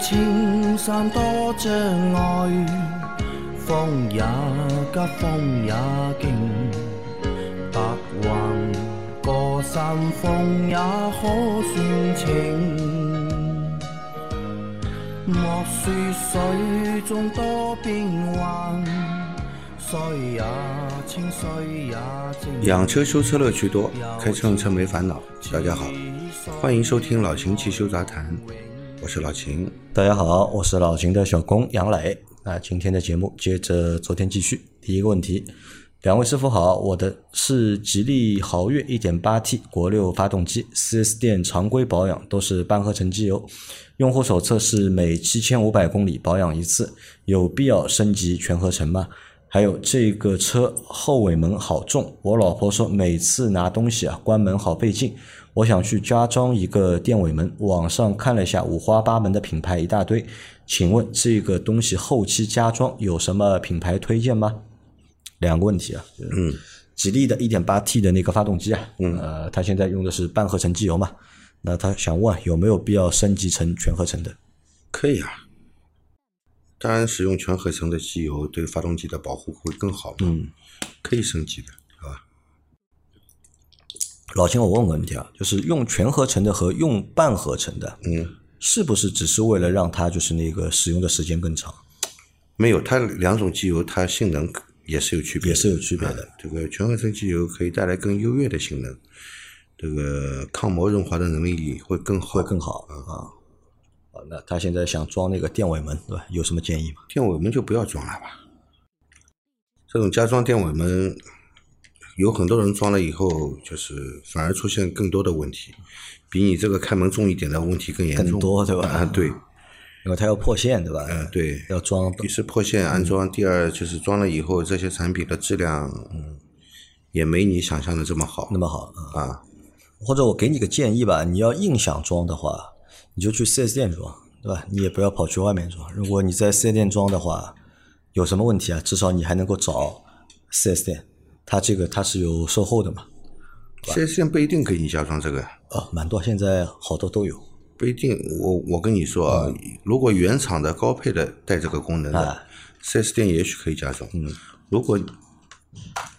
青山多障碍，风也急，风也劲，白云过山峰也可算情。莫说水中多变幻，水也清，水也静。养车修车乐趣多，开车用车没烦恼。大家好，欢迎收听老秦汽修杂谈，是老秦。大家好，我是老秦的小工杨磊。啊，今天的节目接着昨天继续。第一个问题，两位师傅好，我的是吉利豪越 1.8T 国六发动机，4S 店常规保养都是半合成机油，用户手册是每7500公里保养一次，有必要升级全合成吗？还有这个车后尾门好重，我老婆说每次拿东西啊关门好费劲，我想去加装一个电尾门，网上看了一下五花八门的品牌一大堆，请问这个东西后期加装有什么品牌推荐吗？两个问题啊，嗯，吉利的 1.8T 的那个发动机啊，嗯，呃，它现在用的是半合成机油嘛，那他想问有没有必要升级成全合成的？可以啊，当然使用全合成的机油对发动机的保护会更好嘛，嗯，可以升级的？老秦，我问个问题啊，就是用全合成的和用半合成的，嗯，是不是只是为了让它就是那个使用的时间更长？没有，它两种机油它性能也是有区别，也是有区别的啊这个全合成机油可以带来更优越的性能，这个抗磨润滑的能力会更好，会更好啊。好，那他现在想装那个电尾门，对吧？有什么建议吗？电尾门就不要装了吧。这种加装电尾门，有很多人装了以后，就是反而出现更多的问题，比你这个开门重一点的问题更严重。更多对吧啊，对，因为它要破线，对吧？嗯，对，要装一是破线安装，第二就是装了以后，这些产品的质量，嗯，也没你想象的这么好那么好啊。啊。或者我给你个建议吧，你要硬想装的话，你就去 4S 店装，对吧？你也不要跑去外面装。如果你在 4S 店装的话，有什么问题啊？至少你还能够找 4S 店，它这个它是有售后的嘛？四 S 店不一定给你加装这个，啊，蛮多，现在好多都有。不一定。我我跟你说啊，如果原厂的高配的带这个功能的啊，四 S 店也许可以加装。嗯，如果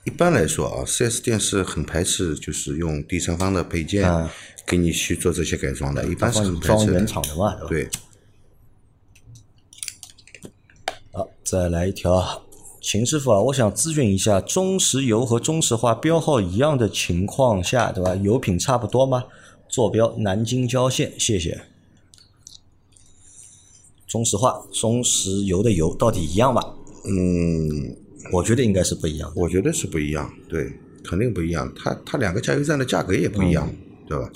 一般来说啊，四 S 店是很排斥，就是用第三方的配件啊给你去做这些改装的，一般是很排斥原。厂的嘛，对好，再来一条啊，秦师傅啊，我想咨询一下，中石油和中石化标号一样的情况下，对吧？油品差不多吗？坐标南京郊县，谢谢。中石化、中石油的油到底一样吗？嗯，我觉得应该是不一样。我觉得是不一样，对，肯定不一样。它它两个加油站的价格也不一样，对吧？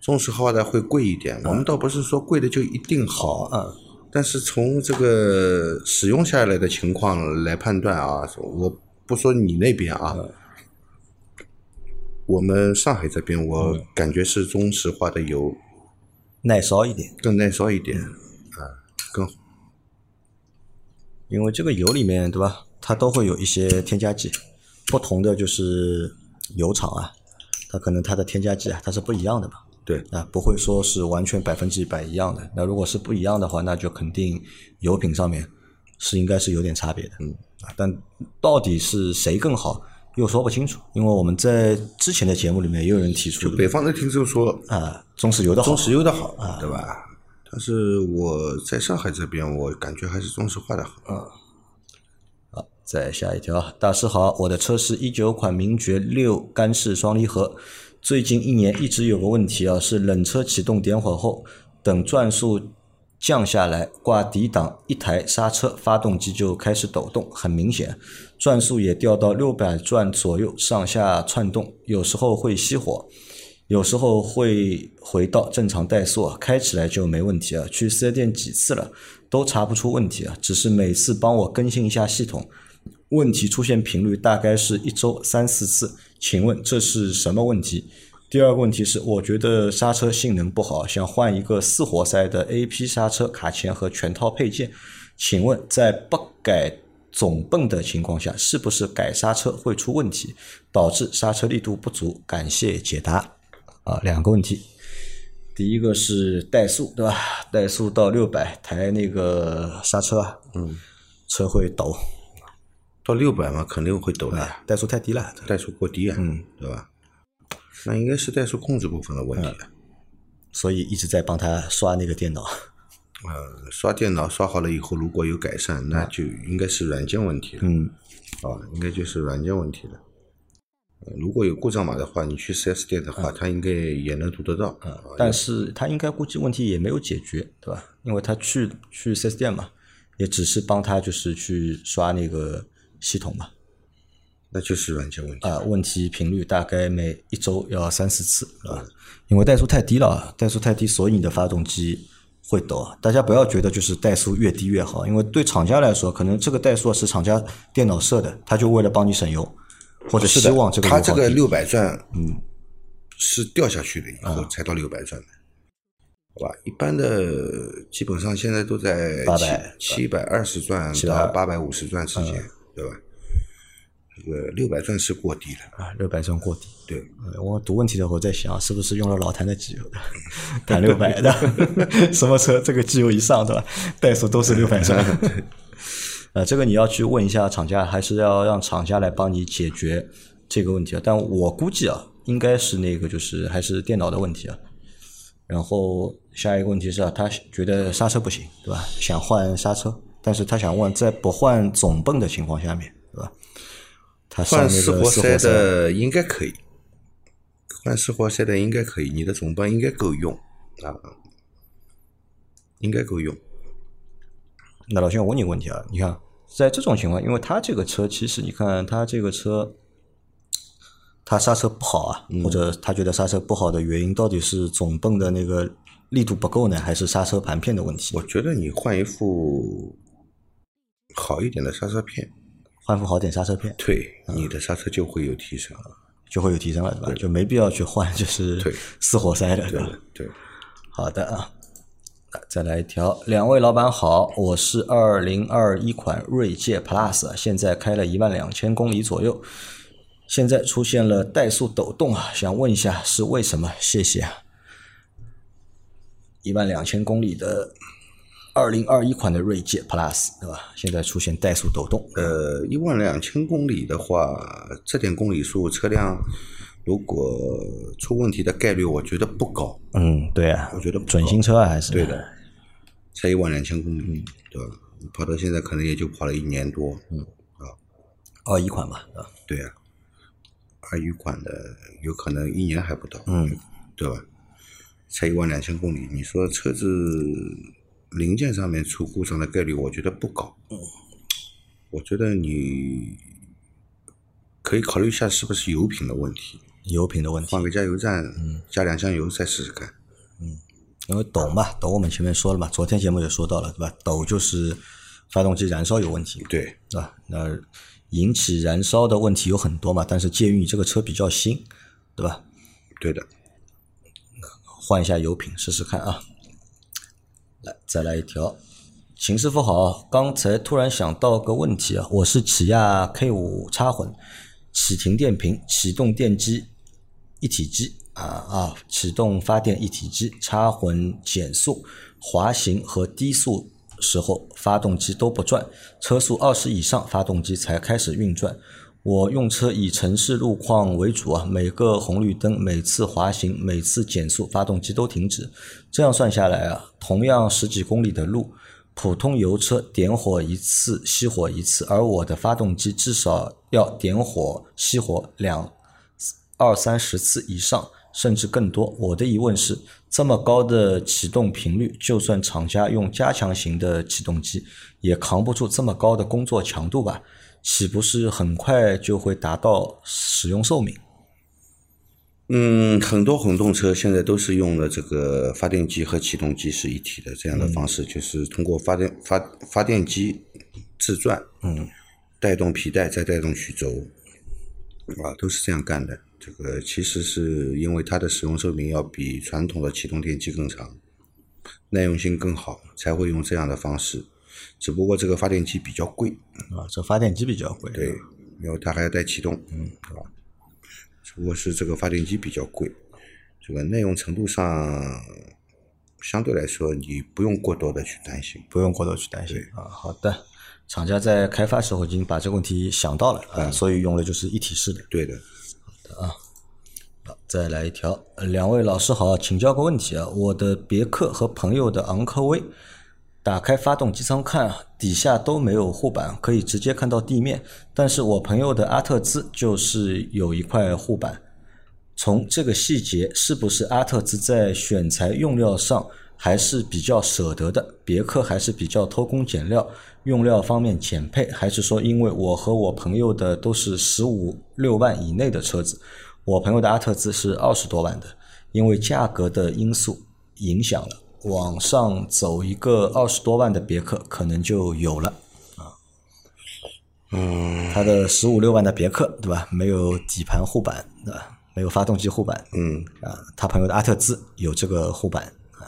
中石化的会贵一点，我们倒不是说贵的就一定好，嗯，但是从这个使用下来的情况来判断啊，我不说你那边啊，我们上海这边我感觉是中石化的油耐烧一点，更耐烧一点，啊，更好。因为这个油里面，对吧？它都会有一些添加剂，不同的就是油厂啊，它可能它的添加剂啊，它是不一样的嘛。对，啊，不会说是完全百分之一百一样的。那如果是不一样的话，那就肯定油品上面是应该是有点差别的。嗯，啊，但到底是谁更好，又说不清楚。因为我们在之前的节目里面也有人提出就北方的听众说啊，中石油的好中石油的好，啊对吧？但是我在上海这边，我感觉还是中石化的好。好，再下一条，大师好，我的车是一九款名爵六干式双离合，最近一年一直有个问题啊，是冷车启动点火后，等转速降下来，挂底档一抬刹车，发动机就开始抖动，很明显，转速也掉到六百转左右，上下窜动，有时候会熄火。有时候会回到正常怠速啊，开起来就没问题啊。去四 S 店几次了，都查不出问题啊，只是每次帮我更新一下系统，问题出现频率大概是一周三四次。请问这是什么问题？第二个问题是，我觉得刹车性能不好，想换一个四活塞的 A P 刹车卡钳和全套配件。请问在不改总泵的情况下，是不是改刹车会出问题，导致刹车力度不足？感谢解答。啊，两个问题。第一个是怠速，对吧？怠速到六百，抬那个刹车啊，嗯，车会抖，到六百嘛，肯定会抖的怠速太低了。怠速过低啊，嗯，对吧？那应该是怠速控制部分的问题了。所以一直在帮他刷那个电脑。呃，刷电脑刷好了以后，如果有改善，那就应该是软件问题了。嗯，啊，应该就是软件问题了。呃如果有故障码的话，你去 4S 店的话，它应该也能读得到。啊但是他应该估计问题也没有解决，对吧？因为他去去 4S 店嘛，也只是帮他就是去刷那个系统嘛。那就是软件问题。啊，问题频率大概每一周要三四次，啊？因为怠速太低了，怠速太低，所以你的发动机会抖。啊大家不要觉得就是怠速越低越好，因为对厂家来说，可能这个怠速是厂家电脑设的，他就为了帮你省油，或者希望这个它这个六百转，嗯，是掉下去了以后才到六百转的，好吧？一般的基本上现在都在800七百二十转到八百五十转之间，对吧？这个六百转是过低了，啊，六百转过低。对，呃我读问题的时候在想，是不是用了老谭的机油的，谈六百的，什么车这个机油一上，对吧？怠速都是六百转。呃，这个你要去问一下厂家，还是要让厂家来帮你解决这个问题啊？但我估计啊，应该是那个就是还是电脑的问题啊。然后下一个问题是啊，他觉得刹车不行，对吧？想换刹车，但是他想问，在不换总泵的情况下面，对吧？他上换那个四活塞四活塞的应该可以，换四活塞的应该可以，你的总泵应该够用啊，应该够用。那老兄，我问你个问题啊，你看，在这种情况，因为他这个车其实你看他这个车，他刹车不好啊，或者他觉得刹车不好的原因到底是总泵的那个力度不够呢，还是刹车盘片的问题？我觉得你换一副好一点的刹车片，换副好点刹车片对，你的刹车就会有提升了。就会有提升了，对吧？就没必要去换就是对四活塞的，对吧？对，好的啊，那再来一条。两位老板好，我是二零二一款锐界 Plus，现在开了一万两千公里左右，现在出现了怠速抖动啊，想问一下是为什么？谢谢啊。一万两千公里的二零二一款的锐界 Plus，对吧？现在出现怠速抖动，呃，一万两千公里的话，这点公里数，车辆如果出问题的概率，我觉得不高。嗯，对啊，我觉得准新车啊，还是对的，才一万两千公里，对吧？跑到现在可能也就跑了一年多。嗯，啊二一款吧，啊？对啊，二一款的有可能一年还不到，嗯，对吧？才一万两千公里，你说车子零件上面出故障的概率，我觉得不高。嗯，我觉得你可以考虑一下是不是油品的问题，油品的问题换。个加油站，加两箱油再试试看。嗯因为抖嘛，抖我们前面说了嘛，昨天节目也说到了，对吧？抖就是发动机燃烧有问题，对，对吧？那引起燃烧的问题有很多嘛，但是鉴于你这个车比较新，对吧？对的。换一下油品试试看啊。再来一条。秦师傅好，刚才突然想到个问题啊，我是起亚 K 五插混，启停电瓶、启动电机一体机啊啊，启动发电一体机，插混减速、滑行和低速时候，发动机都不转，车速二十以上，发动机才开始运转。我用车以城市路况为主啊，每个红绿灯、每次滑行、每次减速，发动机都停止。这样算下来啊，同样十几公里的路，普通油车点火一次熄火一次，而我的发动机至少要点火熄火两二三十次以上，甚至更多。我的疑问是，这么高的启动频率，就算厂家用加强型的启动机，也扛不住这么高的工作强度吧？岂不是很快就会达到使用寿命？嗯，很多混动车现在都是用的这个发电机和启动机是一体的这样的方式，就是通过发电发发电机自转，嗯，带动皮带再带动曲轴，啊，都是这样干的。这个其实是因为它的使用寿命要比传统的启动电机更长，耐用性更好，才会用这样的方式。只不过这个发电机比较贵，啊，这发电机比较贵。对，因为它还要带启动，嗯，对吧？只不过是这个发电机比较贵，这个耐用程度上，相对来说你不用过多的去担心。不用过多去担心啊。好的，厂家在开发时候已经把这个问题想到了啊，所以用的就是一体式的。对的，好的啊再来一条，呃两位老师好，请教个问题啊，我的别克和朋友的昂科威，打开发动机舱看，底下都没有护板，可以直接看到地面，但是我朋友的阿特兹就是有一块护板，从这个细节，是不是阿特兹在选材用料上还是比较舍得的？别克还是比较偷工减料，用料方面减配，还是说因为我和我朋友的都是十五六万以内的车子，我朋友的阿特兹是二十多万的，因为价格的因素影响了，往上走一个二十多万的别克可能就有了啊。嗯他的十五六万的别克，对吧？没有底盘护板，对吧？没有发动机护板，嗯，啊，他朋友的阿特兹有这个护板啊，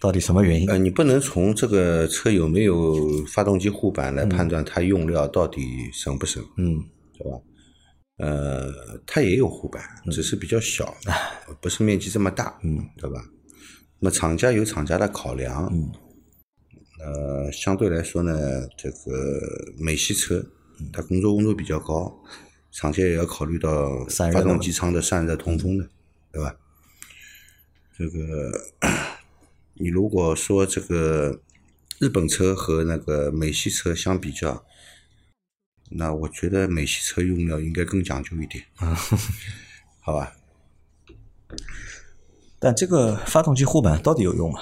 到底什么原因？呃，你不能从这个车有没有发动机护板来判断它用料到底省不省，嗯对吧？呃，它也有护板，只是比较小，不是面积这么大，嗯，对吧？那么厂家有厂家的考量，嗯，呃，相对来说呢，这个美系车它工作温度比较高，厂家也要考虑到发动机舱的散热通风的，对吧？这个你如果说这个日本车和那个美系车相比较，那我觉得美系车用料应该更讲究一点，好吧？但这个发动机护板到底有用吗？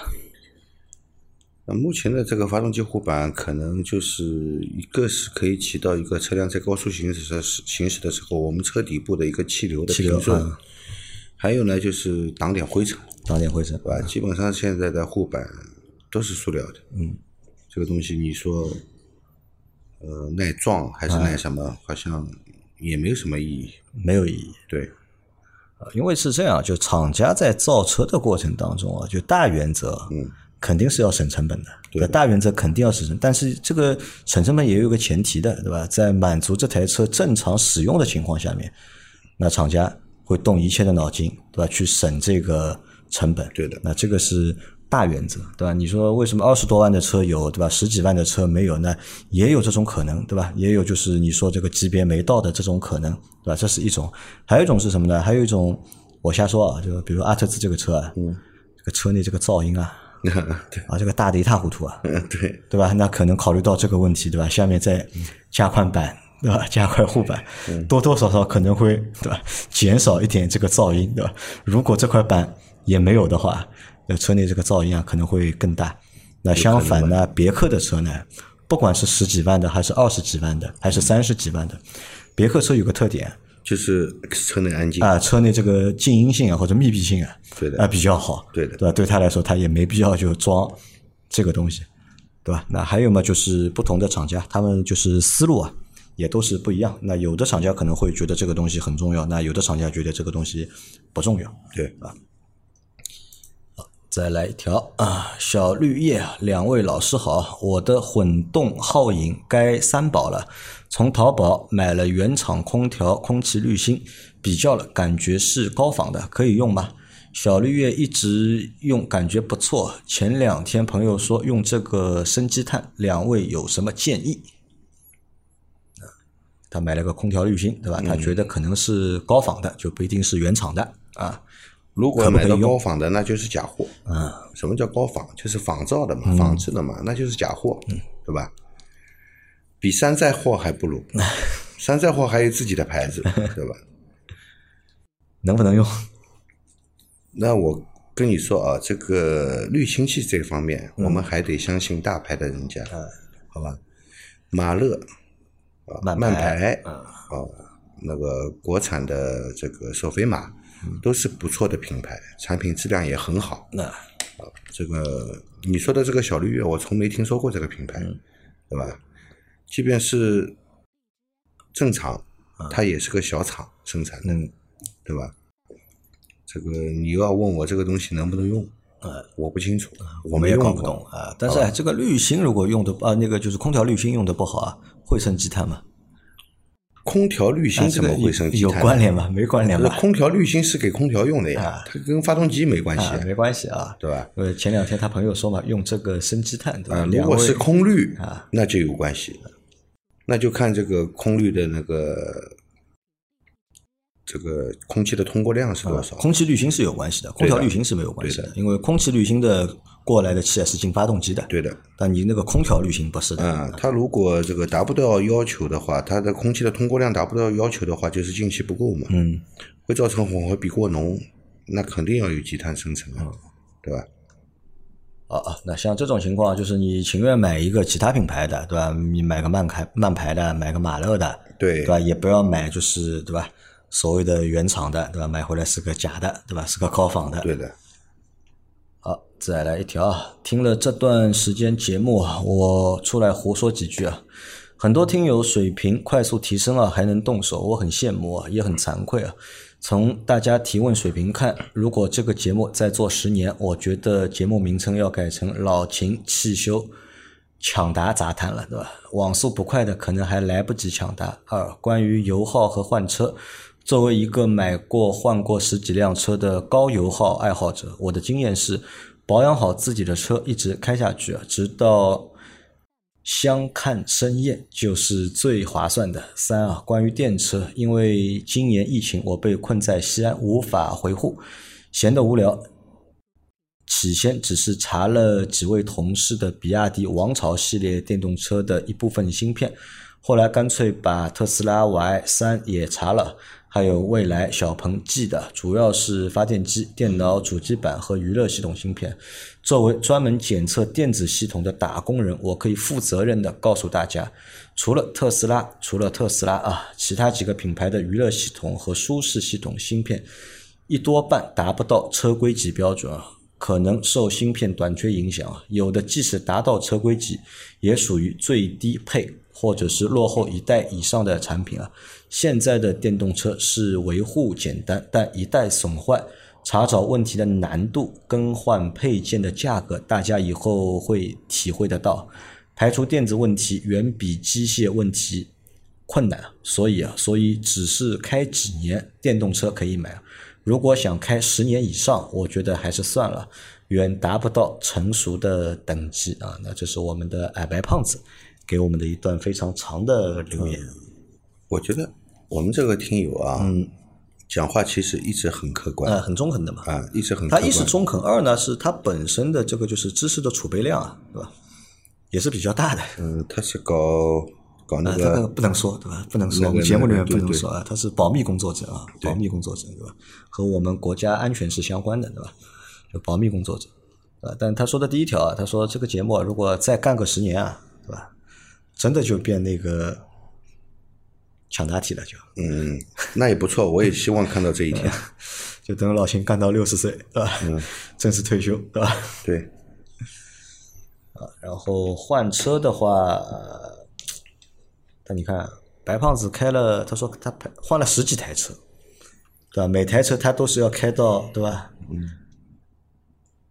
那目前的这个发动机护板，可能就是一个是可以起到一个车辆在高速行驶的时行驶的时候，我们车底部的一个气流的气流平顺，嗯还有呢就是挡点灰尘，挡点灰尘，对吧？基本上现在的护板都是塑料的，嗯，这个东西你说，呃，耐撞还是耐什么，好像也没有什么意义，没有意义。对，啊因为是这样，就厂家在造车的过程当中啊，就大原则，嗯，肯定是要省成本的，对吧大原则肯定要省成，但是这个省成本也有个前提的，对吧？在满足这台车正常使用的情况下面，那厂家会动一切的脑筋，对吧？去省这个成本，对的那这个是大原则，对吧？你说为什么二十多万的车有，对吧？十几万的车没有呢？也有这种可能，对吧？也有就是你说这个级别没到的这种可能，对吧？这是一种，还有一种是什么呢？还有一种我瞎说啊，就比如阿特兹这个车啊，嗯，这个车内这个噪音啊，对，啊，这个大的一塌糊涂啊，嗯 对，对吧？那可能考虑到这个问题，对吧？下面再加宽板，对吧？加块护板，多多少少可能会，对吧？减少一点这个噪音，对吧？如果这块板也没有的话，那车内这个噪音啊可能会更大。那相反呢，别克的车呢，不管是十几万的，还是二十几万的，还是三十几万的，别克车有个特点就是车内安静，啊，车内这个静音性啊或者密闭性啊，对的啊比较好，对的对吧？对他来说，他也没必要就装这个东西，对吧？那还有嘛，就是不同的厂家，他们就是思路啊，也都是不一样。那有的厂家可能会觉得这个东西很重要，那有的厂家觉得这个东西不重要。对，再来一条啊，小绿叶，两位老师好，我的混动皓影该三保了，从淘宝买了原厂空调空气滤芯，比较了，感觉是高仿的，可以用吗？小绿叶一直用，感觉不错。前两天朋友说用这个生积碳，两位有什么建议？啊他买了个空调滤芯，对吧？他觉得可能是高仿的，就不一定是原厂的啊。如果买到高仿的，那就是假货。嗯，什么叫高仿？就是仿造的嘛，仿制的嘛，那就是假货，对吧？比山寨货还不如，山寨货还有自己的牌子，对吧？能不能用？那我跟你说啊，这个滤清器这方面，我们还得相信大牌的人家，好吧？马勒啊，慢慢牌牌啊，那个国产的这个手飞马，都是不错的品牌，产品质量也很好。那这个你说的这个小绿叶，我从没听说过这个品牌，对吧？即便是正常，它也是个小厂生产的，嗯，对吧？这个你要问我这个东西能不能用，呃，我不清楚，我我们也搞没用过不懂啊。但是哎这个滤芯如果用的啊，那个就是空调滤芯用的不好啊，会生积碳吗？空调滤芯怎么会升积有？关联吗？没关联吧？空调滤芯是给空调用的呀啊，它跟发动机没关系啊，，没关系啊。对吧？呃，前两天他朋友说嘛，用这个生积碳，对吧？啊，如果是空滤啊，那就有关系，那就看这个空滤的那个这个空气的通过量是多少。空气滤芯是有关系的，空调滤芯是没有关系的，因为空气滤芯的过来的气啊是进发动机的，对的，但你那个空调滤芯不是的。嗯，它如果这个达不到要求的话，它的空气的通过量达不到要求的话，就是进气不够嘛，嗯，会造成混合比过浓，那肯定要有积碳生成嗯啊，对吧？啊啊，那像这种情况，就是你情愿买一个其他品牌的，对吧？你买个慢开慢牌的，买个马勒的，对对吧？也不要买就是对吧？所谓的原厂的，对吧？买回来是个假的，对吧？是个高仿的。对的，好，再来一条啊！听了这段时间节目啊，我出来胡说几句啊。很多听友水平快速提升啊，还能动手，我很羡慕啊，也很惭愧啊。从大家提问水平看，如果这个节目再做十年，我觉得节目名称要改成“老秦汽修抢答杂谈”了，对吧？网速不快的可能还来不及抢答。二，关于油耗和换车，作为一个买过换过十几辆车的高油耗爱好者，我的经验是，保养好自己的车，一直开下去啊，直到相看生厌，就是最划算的。三啊，关于电车，因为今年疫情，我被困在西安，无法回沪，闲得无聊。起先只是查了几位同事的比亚迪王朝系列电动车的一部分芯片，后来干脆把特斯拉 Y 三也查了，还有蔚来、小鹏 G 的，主要是发电机、电脑主机板和娱乐系统芯片。作为专门检测电子系统的打工人，我可以负责任的告诉大家，除了特斯拉，除了特斯拉啊，其他几个品牌的娱乐系统和舒适系统芯片，一多半达不到车规级标准啊。可能受芯片短缺影响啊，有的即使达到车规级，也属于最低配或者是落后一代以上的产品啊。现在的电动车是维护简单，但一旦损坏，查找问题的难度、更换配件的价格，大家以后会体会得到。排除电子问题远比机械问题困难，所以啊，所以只是开几年电动车可以买。如果想开十年以上，我觉得还是算了，远达不到成熟的等级啊。那这是我们的矮白胖子给我们的一段非常长的留言。我觉得我们这个听友啊，嗯，讲话其实一直很客观呃，很中肯的嘛。啊，一直很客他。一是中肯，二呢是他本身的这个就是知识的储备量啊，对吧？也是比较大的。嗯，他是搞搞那个个不能说，对吧？不能说，那个我们节目里面不能说啊，他是保密工作者啊，保密工作者，对吧？和我们国家安全是相关的，对吧？就保密工作者，啊，但他说的第一条啊，他说这个节目如果再干个十年啊，对吧？真的就变那个抢答题了，就嗯，那也不错，我也希望看到这一天。就等老秦干到六十岁，对吧？嗯，正式退休，对吧？对，然后换车的话，呃但你看白胖子开了，他说他换了十几台车，对吧？每台车他都是要开到，对吧？嗯，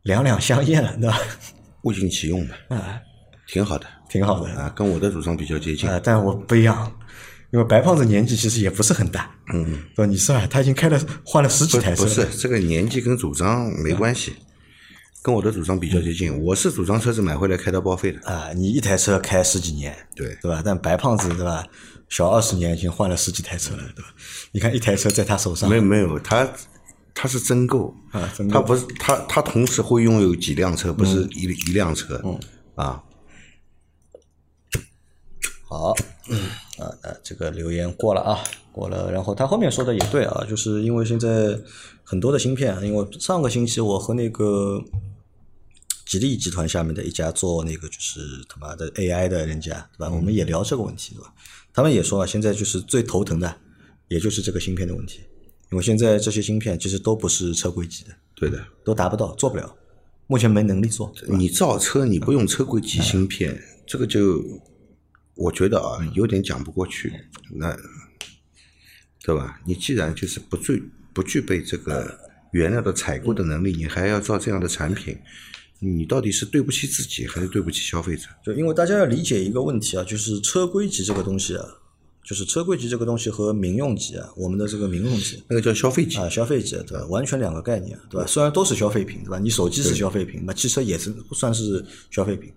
两两相厌了，对吧？物尽其用的，啊，挺好的挺好的啊，跟我的主张比较接近。啊，但我不一样，因为白胖子年纪其实也不是很大，嗯，对吧？你是吧？他已经开了换了十几台车了，不是这个年纪跟主张没关系，跟我的主张比较接近。我是主张车子买回来开到报废的。啊，你一台车开十几年，对对吧？但白胖子对吧？小二十年已经换了十几台车了，对吧？你看一台车在他手上没，有没有，他他是真够啊他不是他他同时会拥有几辆车，不是一、一辆车。嗯啊，好，啊，那这个留言过了啊，过了。然后他后面说的也对啊，就是因为现在很多的芯片，因为上个星期我和那个吉利集团下面的一家做那个就是他妈的 AI 的人家，对吧？我们也聊这个问题，对吧？他们也说啊，现在就是最头疼的，也就是这个芯片的问题，因为现在这些芯片其实都不是车规级的，对的。都达不到，做不了，目前没能力做。你造车你不用车规级芯片，这个就我觉得啊有点讲不过去。那对吧？你既然就是不具不具备这个原料的采购的能力，你还要造这样的产品，你到底是对不起自己，还是对不起消费者？就因为大家要理解一个问题啊，就是车规级这个东西啊，就是车规级这个东西和民用级啊，我们的这个民用级那个叫消费级啊，消费级对吧？完全两个概念，对吧？虽然都是消费品，对吧？你手机是消费品，那汽车也是算是消费品，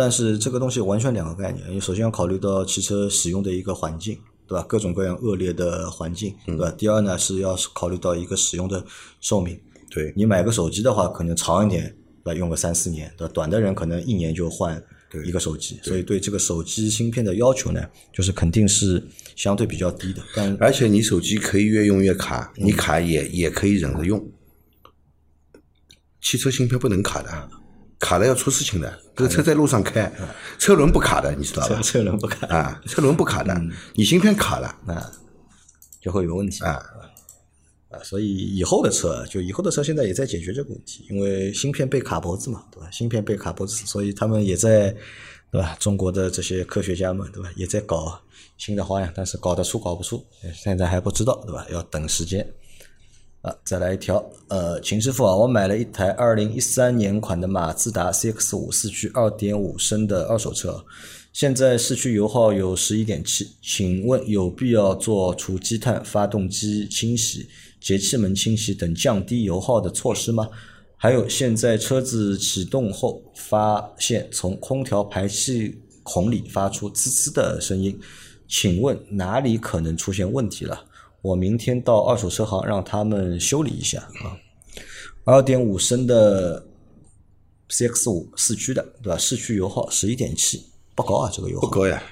但是这个东西完全两个概念。你首先要考虑到汽车使用的一个环境，对吧？各种各样恶劣的环境，对吧？第二呢是要考虑到一个使用的寿命。对你买个手机的话，可能长一点，对吧？用个三四年，对吧？短的人可能一年就换一个手机，所以对这个手机芯片的要求呢，就是肯定是相对比较低的。但而且你手机可以越用越卡，嗯你卡也也可以忍着用。汽车芯片不能卡的，卡了要出事情的。这个车在路上开，车轮不卡的，你知道车吧？车轮不卡啊，车轮不卡的，嗯你芯片卡了啊，就会有问题啊。啊，所以以后的车，就以后的车现在也在解决这个问题，因为芯片被卡脖子嘛，对吧？芯片被卡脖子，所以他们也在，对吧？中国的这些科学家们，对吧？也在搞新的花样，但是搞得出搞不出，现在还不知道，对吧？要等时间。啊，再来一条，呃，秦师傅啊，我买了一台二零一三年款的马自达 CX 五四驱二点五升的二手车，现在市区油耗有十一点七，请问有必要做除积碳、发动机清洗、节气门清洗等降低油耗的措施吗？还有，现在车子启动后发现从空调排气孔里发出滋滋的声音，请问哪里可能出现问题了？我明天到二手车行让他们修理一下啊。二点五升的 CX 五四驱的，对吧？市区油耗十一点七，不高啊，这个油耗不高呀，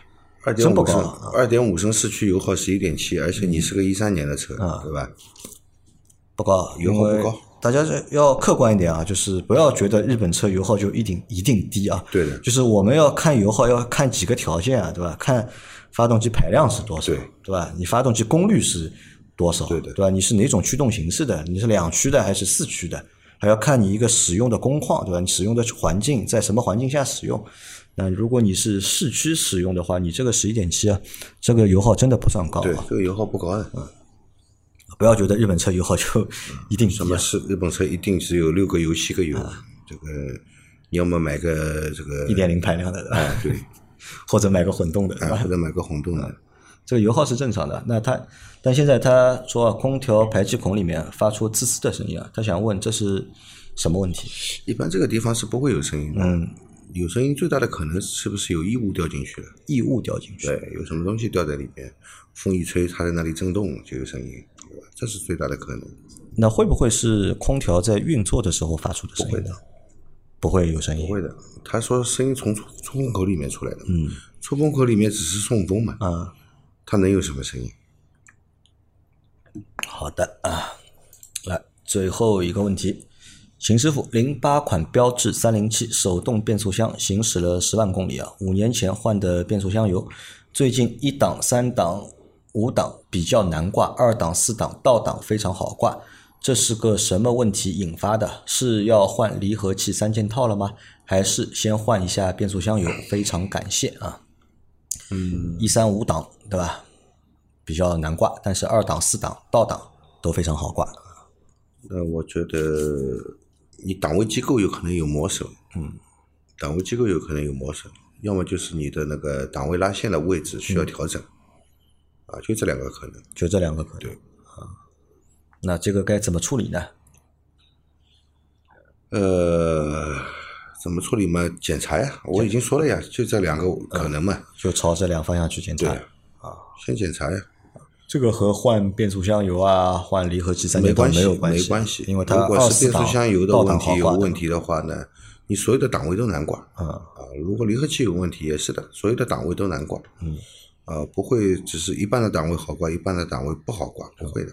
二点五升二点五升市区油耗十一点七，而且你是个一三年的车，啊对吧？不高，油耗不高大家是要客观一点啊，就是不要觉得日本车油耗就一定一定低啊。对的就是我们要看油耗要看几个条件啊，对吧？看发动机排量是多少，对对吧？你发动机功率是多少，对的对吧？你是哪种驱动形式的？你是两驱的还是四驱的？还要看你一个使用的工况，对吧？你使用的环境在什么环境下使用？那如果你是市区使用的话，你这个十一点七啊，这个油耗真的不算高对啊！，这个油耗不高的。不要觉得日本车油耗就一定啊什么是日本车一定只有六个油、七个油？这个你要么买个这个一点零排量的，对吧哎，对，或者买个混动的，对哎，吧或？者买个混动的。这个油耗是正常的。那他，但现在他说啊空调排气孔里面发出滋滋的声音啊，他想问这是什么问题？一般这个地方是不会有声音的。嗯，有声音最大的可能是不是有异物掉进去了？异物掉进去。对，有什么东西掉在里面，风一吹，它在那里震动就有声音，对吧？这是最大的可能。那会不会是空调在运作的时候发出的声音？不会的，不会有声音。不会的。他说声音从出出风口里面出来的，嗯，出风口里面只是送风嘛，啊，它能有什么声音？好的啊，来最后一个问题，秦师傅，零八款标致三零七手动变速箱行驶了十万公里啊，五年前换的变速箱油，最近一档、三档、五档比较难挂，二档、四档倒档非常好挂，这是个什么问题引发的？是要换离合器三件套了吗？还是先换一下变速箱油？非常感谢啊。嗯，一三五档对吧？比较难挂，但是二档、四档、倒档都非常好挂。那我觉得你档位机构有可能有磨损，嗯，档位机构有可能有磨损，要么就是你的那个档位拉线的位置需要调整，啊，就这两个可能。就这两个可能。对啊，那这个该怎么处理呢？呃，怎么处理嘛？检查呀，我已经说了呀，就这两个可能嘛。就朝这两方向去检查。对先检查呀，这个和换变速箱油啊、换离合器三没关系，没有关系，没关系。因为它如果是变速箱油的问题有问题的话呢，你所有的档位都难挂。嗯啊，如果离合器有问题也是的，所有的档位都难挂。嗯，啊，不会只是一半的档位好挂，一半的档位不好挂，不会的。